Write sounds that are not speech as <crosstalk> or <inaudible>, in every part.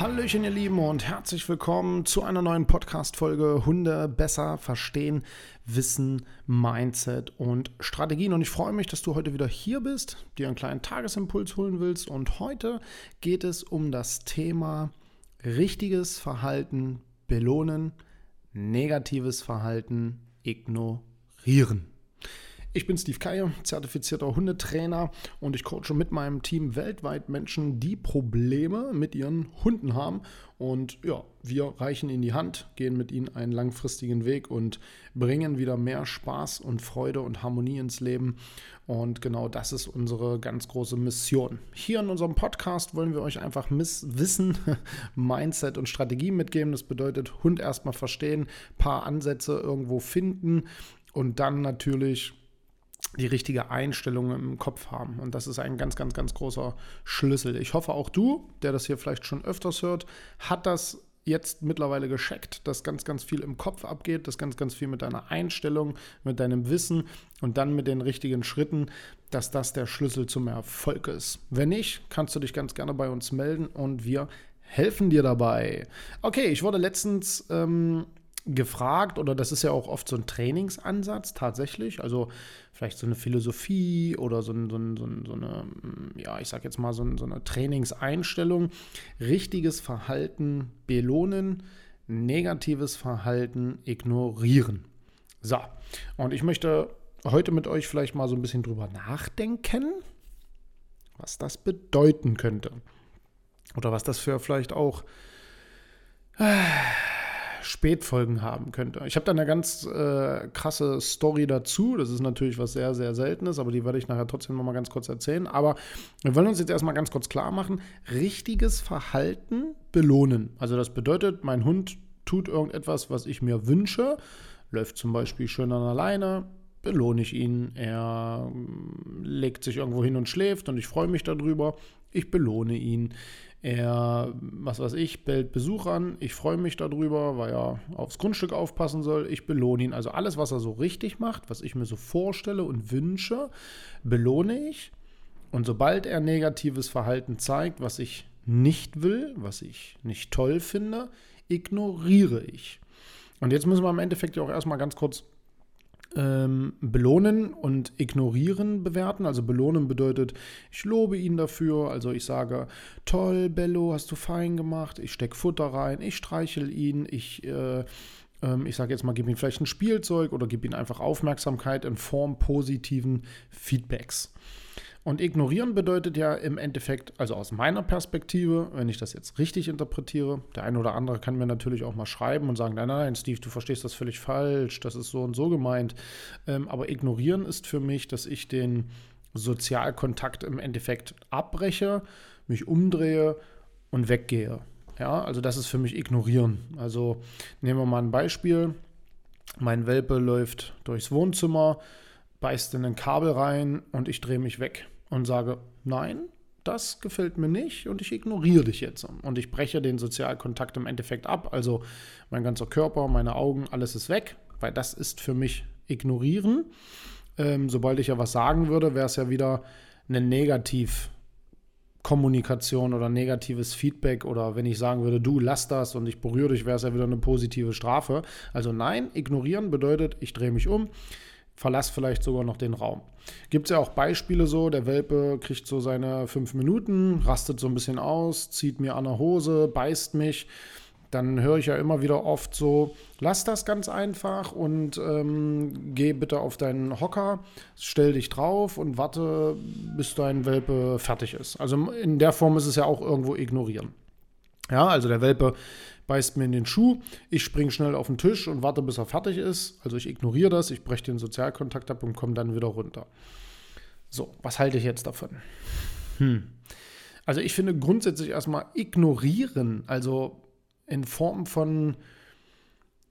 Hallöchen, ihr Lieben, und herzlich willkommen zu einer neuen Podcast-Folge Hunde besser verstehen, Wissen, Mindset und Strategien. Und ich freue mich, dass du heute wieder hier bist, dir einen kleinen Tagesimpuls holen willst. Und heute geht es um das Thema richtiges Verhalten belohnen, negatives Verhalten ignorieren. Ich bin Steve Keier, zertifizierter Hundetrainer und ich coache mit meinem Team weltweit Menschen, die Probleme mit ihren Hunden haben. Und ja, wir reichen ihnen die Hand, gehen mit ihnen einen langfristigen Weg und bringen wieder mehr Spaß und Freude und Harmonie ins Leben. Und genau das ist unsere ganz große Mission. Hier in unserem Podcast wollen wir euch einfach Wissen, <laughs> Mindset und Strategie mitgeben. Das bedeutet, Hund erstmal verstehen, paar Ansätze irgendwo finden und dann natürlich die richtige Einstellung im Kopf haben. Und das ist ein ganz, ganz, ganz großer Schlüssel. Ich hoffe, auch du, der das hier vielleicht schon öfters hört, hat das jetzt mittlerweile gescheckt, dass ganz, ganz viel im Kopf abgeht, dass ganz, ganz viel mit deiner Einstellung, mit deinem Wissen und dann mit den richtigen Schritten, dass das der Schlüssel zum Erfolg ist. Wenn nicht, kannst du dich ganz gerne bei uns melden und wir helfen dir dabei. Okay, ich wurde letztens ähm, gefragt, oder das ist ja auch oft so ein Trainingsansatz tatsächlich, also vielleicht so eine Philosophie oder so, ein, so, ein, so eine, ja, ich sag jetzt mal so, ein, so eine Trainingseinstellung, richtiges Verhalten belohnen, negatives Verhalten ignorieren. So, und ich möchte heute mit euch vielleicht mal so ein bisschen drüber nachdenken, was das bedeuten könnte. Oder was das für vielleicht auch Spätfolgen haben könnte. Ich habe da eine ganz äh, krasse Story dazu. Das ist natürlich was sehr, sehr Seltenes, aber die werde ich nachher trotzdem noch mal ganz kurz erzählen. Aber wir wollen uns jetzt erstmal ganz kurz klar machen: richtiges Verhalten belohnen. Also, das bedeutet, mein Hund tut irgendetwas, was ich mir wünsche, läuft zum Beispiel schön an alleine, belohne ich ihn. Er mm, legt sich irgendwo hin und schläft und ich freue mich darüber. Ich belohne ihn. Er, was weiß ich, bellt Besuch an. Ich freue mich darüber, weil er aufs Grundstück aufpassen soll. Ich belohne ihn. Also alles, was er so richtig macht, was ich mir so vorstelle und wünsche, belohne ich. Und sobald er negatives Verhalten zeigt, was ich nicht will, was ich nicht toll finde, ignoriere ich. Und jetzt müssen wir im Endeffekt ja auch erstmal ganz kurz ähm, belohnen und ignorieren bewerten. Also belohnen bedeutet, ich lobe ihn dafür. Also ich sage, toll, Bello, hast du fein gemacht. Ich stecke Futter rein, ich streichel ihn, ich, äh, ähm, ich sage jetzt mal, gebe ihm vielleicht ein Spielzeug oder gebe ihm einfach Aufmerksamkeit in Form positiven Feedbacks. Und ignorieren bedeutet ja im Endeffekt, also aus meiner Perspektive, wenn ich das jetzt richtig interpretiere, der eine oder andere kann mir natürlich auch mal schreiben und sagen, nein, nein, Steve, du verstehst das völlig falsch, das ist so und so gemeint. Ähm, aber ignorieren ist für mich, dass ich den Sozialkontakt im Endeffekt abbreche, mich umdrehe und weggehe. Ja, also das ist für mich ignorieren. Also nehmen wir mal ein Beispiel. Mein Welpe läuft durchs Wohnzimmer, beißt in ein Kabel rein und ich drehe mich weg und sage, nein, das gefällt mir nicht und ich ignoriere dich jetzt. Und ich breche den Sozialkontakt im Endeffekt ab. Also mein ganzer Körper, meine Augen, alles ist weg, weil das ist für mich ignorieren. Ähm, sobald ich ja was sagen würde, wäre es ja wieder eine Negativkommunikation oder negatives Feedback oder wenn ich sagen würde, du lass das und ich berühre dich, wäre es ja wieder eine positive Strafe. Also nein, ignorieren bedeutet, ich drehe mich um, verlass vielleicht sogar noch den Raum. Gibt es ja auch Beispiele so, der Welpe kriegt so seine fünf Minuten, rastet so ein bisschen aus, zieht mir an der Hose, beißt mich. Dann höre ich ja immer wieder oft so, lass das ganz einfach und ähm, geh bitte auf deinen Hocker, stell dich drauf und warte, bis dein Welpe fertig ist. Also in der Form ist es ja auch irgendwo ignorieren. Ja, also der Welpe beißt mir in den Schuh, ich springe schnell auf den Tisch und warte, bis er fertig ist. Also ich ignoriere das, ich breche den Sozialkontakt ab und komme dann wieder runter. So, was halte ich jetzt davon? Hm. Also ich finde grundsätzlich erstmal ignorieren, also in Form von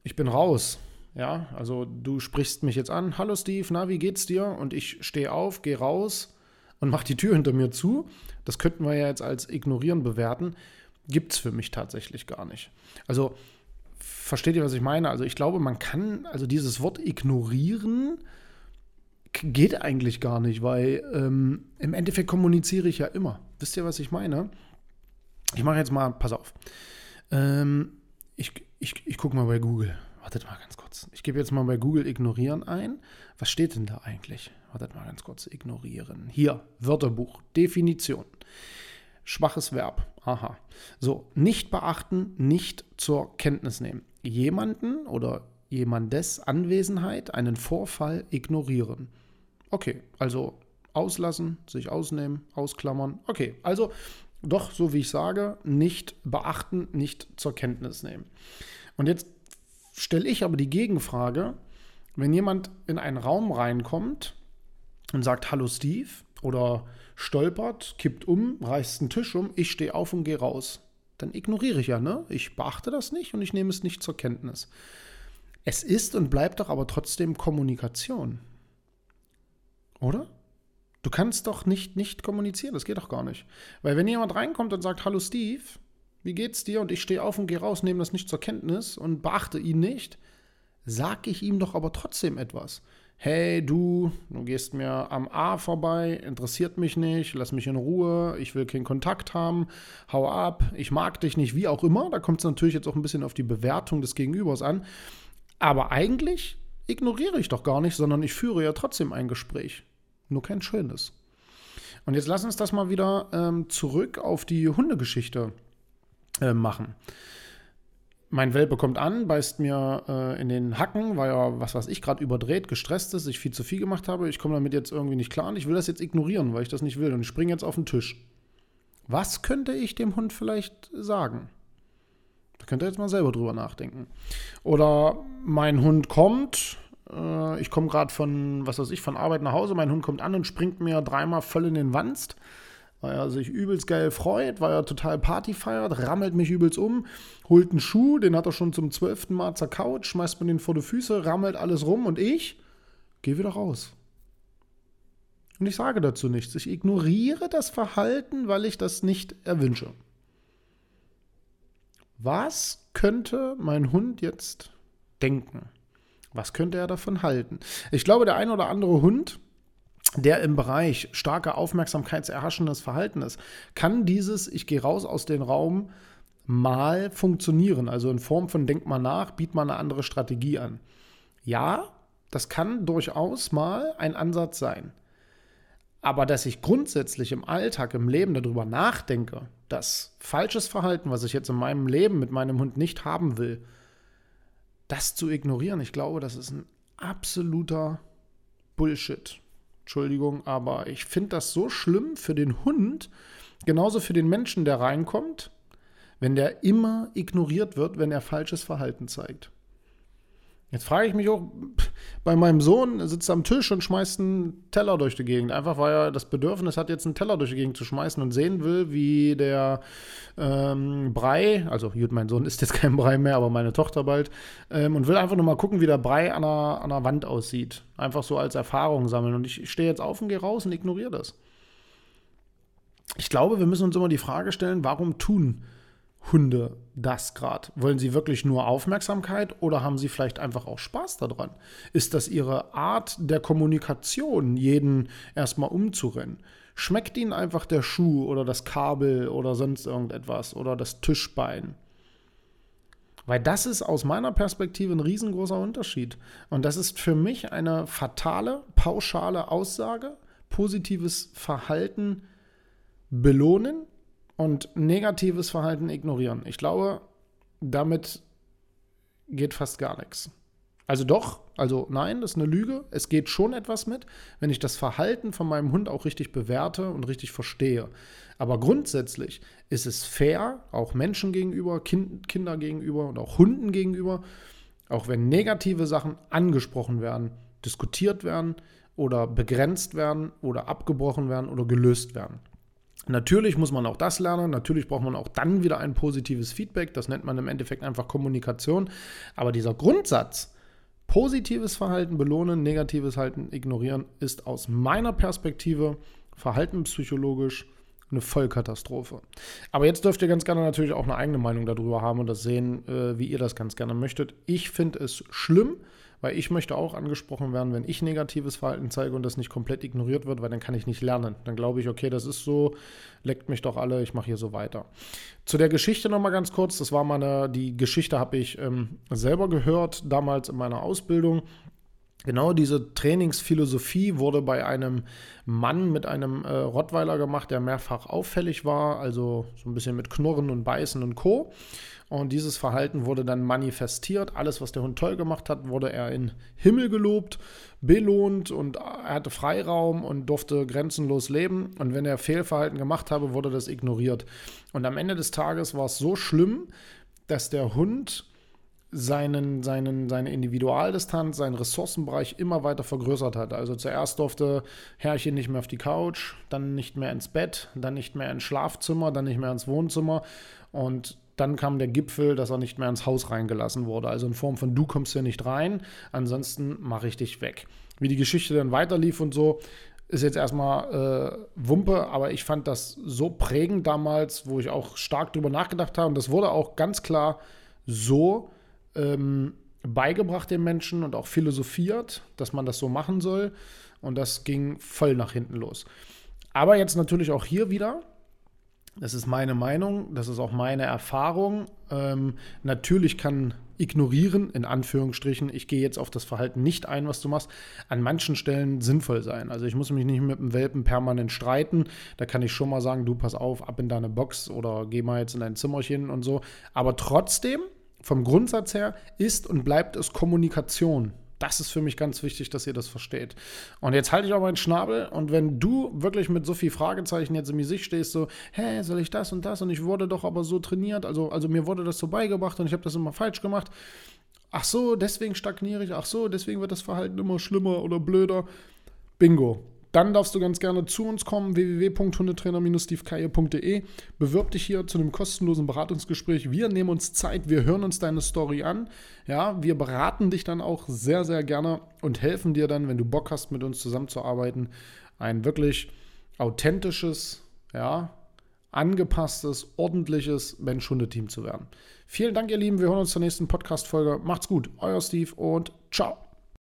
ich bin raus. Ja, also du sprichst mich jetzt an, hallo Steve, na, wie geht's dir? Und ich stehe auf, gehe raus und mache die Tür hinter mir zu. Das könnten wir ja jetzt als ignorieren bewerten gibt es für mich tatsächlich gar nicht. Also, versteht ihr, was ich meine? Also, ich glaube, man kann, also dieses Wort ignorieren geht eigentlich gar nicht, weil ähm, im Endeffekt kommuniziere ich ja immer. Wisst ihr, was ich meine? Ich mache jetzt mal, pass auf. Ähm, ich ich, ich gucke mal bei Google. Wartet mal ganz kurz. Ich gebe jetzt mal bei Google ignorieren ein. Was steht denn da eigentlich? Wartet mal ganz kurz. Ignorieren. Hier, Wörterbuch, Definition. Schwaches Verb. Aha. So, nicht beachten, nicht zur Kenntnis nehmen. Jemanden oder jemandes Anwesenheit, einen Vorfall ignorieren. Okay, also auslassen, sich ausnehmen, ausklammern. Okay, also doch, so wie ich sage, nicht beachten, nicht zur Kenntnis nehmen. Und jetzt stelle ich aber die Gegenfrage, wenn jemand in einen Raum reinkommt und sagt, hallo Steve, oder stolpert, kippt um, reißt einen Tisch um, ich stehe auf und gehe raus. Dann ignoriere ich ja, ne? Ich beachte das nicht und ich nehme es nicht zur Kenntnis. Es ist und bleibt doch aber trotzdem Kommunikation. Oder? Du kannst doch nicht nicht kommunizieren, das geht doch gar nicht. Weil wenn jemand reinkommt und sagt, hallo Steve, wie geht's dir? Und ich stehe auf und gehe raus, nehme das nicht zur Kenntnis und beachte ihn nicht, sag ich ihm doch aber trotzdem etwas hey du, du gehst mir am A vorbei, interessiert mich nicht, lass mich in Ruhe, ich will keinen Kontakt haben, hau ab, ich mag dich nicht, wie auch immer. Da kommt es natürlich jetzt auch ein bisschen auf die Bewertung des Gegenübers an. Aber eigentlich ignoriere ich doch gar nicht, sondern ich führe ja trotzdem ein Gespräch. Nur kein schönes. Und jetzt lass uns das mal wieder ähm, zurück auf die Hundegeschichte äh, machen mein Welpe kommt an, beißt mir äh, in den Hacken, weil er, was weiß ich, gerade überdreht, gestresst ist, ich viel zu viel gemacht habe. Ich komme damit jetzt irgendwie nicht klar und ich will das jetzt ignorieren, weil ich das nicht will. Und ich springe jetzt auf den Tisch. Was könnte ich dem Hund vielleicht sagen? Da könnt ihr jetzt mal selber drüber nachdenken. Oder mein Hund kommt, äh, ich komme gerade von, was weiß ich, von Arbeit nach Hause, mein Hund kommt an und springt mir dreimal voll in den Wanst weil er sich übelst geil freut, weil er total Party feiert, rammelt mich übelst um, holt einen Schuh, den hat er schon zum zwölften Mal zerkaut, schmeißt mir den vor die Füße, rammelt alles rum und ich gehe wieder raus. Und ich sage dazu nichts. Ich ignoriere das Verhalten, weil ich das nicht erwünsche. Was könnte mein Hund jetzt denken? Was könnte er davon halten? Ich glaube, der ein oder andere Hund der im Bereich starker aufmerksamkeitserhaschendes Verhalten ist, kann dieses Ich gehe raus aus dem Raum mal funktionieren. Also in Form von Denk mal nach, biet mal eine andere Strategie an. Ja, das kann durchaus mal ein Ansatz sein. Aber dass ich grundsätzlich im Alltag, im Leben darüber nachdenke, dass falsches Verhalten, was ich jetzt in meinem Leben mit meinem Hund nicht haben will, das zu ignorieren, ich glaube, das ist ein absoluter Bullshit. Entschuldigung, aber ich finde das so schlimm für den Hund, genauso für den Menschen, der reinkommt, wenn der immer ignoriert wird, wenn er falsches Verhalten zeigt. Jetzt frage ich mich auch, bei meinem Sohn sitzt er am Tisch und schmeißt einen Teller durch die Gegend. Einfach weil er das Bedürfnis hat, jetzt einen Teller durch die Gegend zu schmeißen und sehen will, wie der ähm, Brei, also gut, mein Sohn ist jetzt <laughs> kein Brei mehr, aber meine Tochter bald, ähm, und will einfach nur mal gucken, wie der Brei an der, an der Wand aussieht. Einfach so als Erfahrung sammeln. Und ich stehe jetzt auf und gehe raus und ignoriere das. Ich glaube, wir müssen uns immer die Frage stellen, warum tun Hunde das gerade? Wollen sie wirklich nur Aufmerksamkeit oder haben sie vielleicht einfach auch Spaß daran? Ist das ihre Art der Kommunikation, jeden erstmal umzurennen? Schmeckt ihnen einfach der Schuh oder das Kabel oder sonst irgendetwas oder das Tischbein? Weil das ist aus meiner Perspektive ein riesengroßer Unterschied. Und das ist für mich eine fatale, pauschale Aussage. Positives Verhalten belohnen, und negatives Verhalten ignorieren. Ich glaube, damit geht fast gar nichts. Also doch, also nein, das ist eine Lüge. Es geht schon etwas mit, wenn ich das Verhalten von meinem Hund auch richtig bewerte und richtig verstehe. Aber grundsätzlich ist es fair, auch Menschen gegenüber, kind, Kinder gegenüber und auch Hunden gegenüber, auch wenn negative Sachen angesprochen werden, diskutiert werden oder begrenzt werden oder abgebrochen werden oder gelöst werden. Natürlich muss man auch das lernen, natürlich braucht man auch dann wieder ein positives Feedback, das nennt man im Endeffekt einfach Kommunikation, aber dieser Grundsatz, positives Verhalten belohnen, negatives Verhalten ignorieren, ist aus meiner Perspektive verhaltenspsychologisch eine Vollkatastrophe. Aber jetzt dürft ihr ganz gerne natürlich auch eine eigene Meinung darüber haben und das sehen, äh, wie ihr das ganz gerne möchtet. Ich finde es schlimm, weil ich möchte auch angesprochen werden, wenn ich negatives Verhalten zeige und das nicht komplett ignoriert wird, weil dann kann ich nicht lernen. Dann glaube ich, okay, das ist so, leckt mich doch alle, ich mache hier so weiter. Zu der Geschichte nochmal ganz kurz, das war meine, die Geschichte habe ich ähm, selber gehört, damals in meiner Ausbildung. Genau diese Trainingsphilosophie wurde bei einem Mann mit einem äh, Rottweiler gemacht, der mehrfach auffällig war, also so ein bisschen mit Knurren und Beißen und Co. Und dieses Verhalten wurde dann manifestiert. Alles, was der Hund toll gemacht hat, wurde er in Himmel gelobt, belohnt und er hatte Freiraum und durfte grenzenlos leben. Und wenn er Fehlverhalten gemacht habe, wurde das ignoriert. Und am Ende des Tages war es so schlimm, dass der Hund seinen, seinen, seine Individualdistanz, seinen Ressourcenbereich immer weiter vergrößert hat. Also zuerst durfte Herrchen nicht mehr auf die Couch, dann nicht mehr ins Bett, dann nicht mehr ins Schlafzimmer, dann nicht mehr ins Wohnzimmer. Und dann kam der Gipfel, dass er nicht mehr ins Haus reingelassen wurde. Also in Form von, du kommst hier nicht rein, ansonsten mache ich dich weg. Wie die Geschichte dann weiterlief und so, ist jetzt erstmal äh, Wumpe, aber ich fand das so prägend damals, wo ich auch stark drüber nachgedacht habe. Und das wurde auch ganz klar so ähm, beigebracht den Menschen und auch philosophiert, dass man das so machen soll. Und das ging voll nach hinten los. Aber jetzt natürlich auch hier wieder das ist meine Meinung, das ist auch meine Erfahrung. Ähm, natürlich kann ignorieren, in Anführungsstrichen, ich gehe jetzt auf das Verhalten nicht ein, was du machst, an manchen Stellen sinnvoll sein. Also ich muss mich nicht mit dem Welpen permanent streiten. Da kann ich schon mal sagen, du pass auf, ab in deine Box oder geh mal jetzt in dein Zimmerchen und so. Aber trotzdem, vom Grundsatz her, ist und bleibt es Kommunikation. Das ist für mich ganz wichtig, dass ihr das versteht. Und jetzt halte ich auch meinen Schnabel und wenn du wirklich mit so viel Fragezeichen jetzt in mir Sicht stehst, so, hä, soll ich das und das und ich wurde doch aber so trainiert, also, also mir wurde das so beigebracht und ich habe das immer falsch gemacht. Ach so, deswegen stagniere ich, ach so, deswegen wird das Verhalten immer schlimmer oder blöder. Bingo dann darfst du ganz gerne zu uns kommen, www.hundetrainer-stevekaye.de. Bewirb dich hier zu einem kostenlosen Beratungsgespräch. Wir nehmen uns Zeit, wir hören uns deine Story an. Ja, wir beraten dich dann auch sehr, sehr gerne und helfen dir dann, wenn du Bock hast, mit uns zusammenzuarbeiten, ein wirklich authentisches, ja, angepasstes, ordentliches Mensch-Hunde-Team zu werden. Vielen Dank, ihr Lieben. Wir hören uns zur nächsten Podcast-Folge. Macht's gut. Euer Steve und ciao.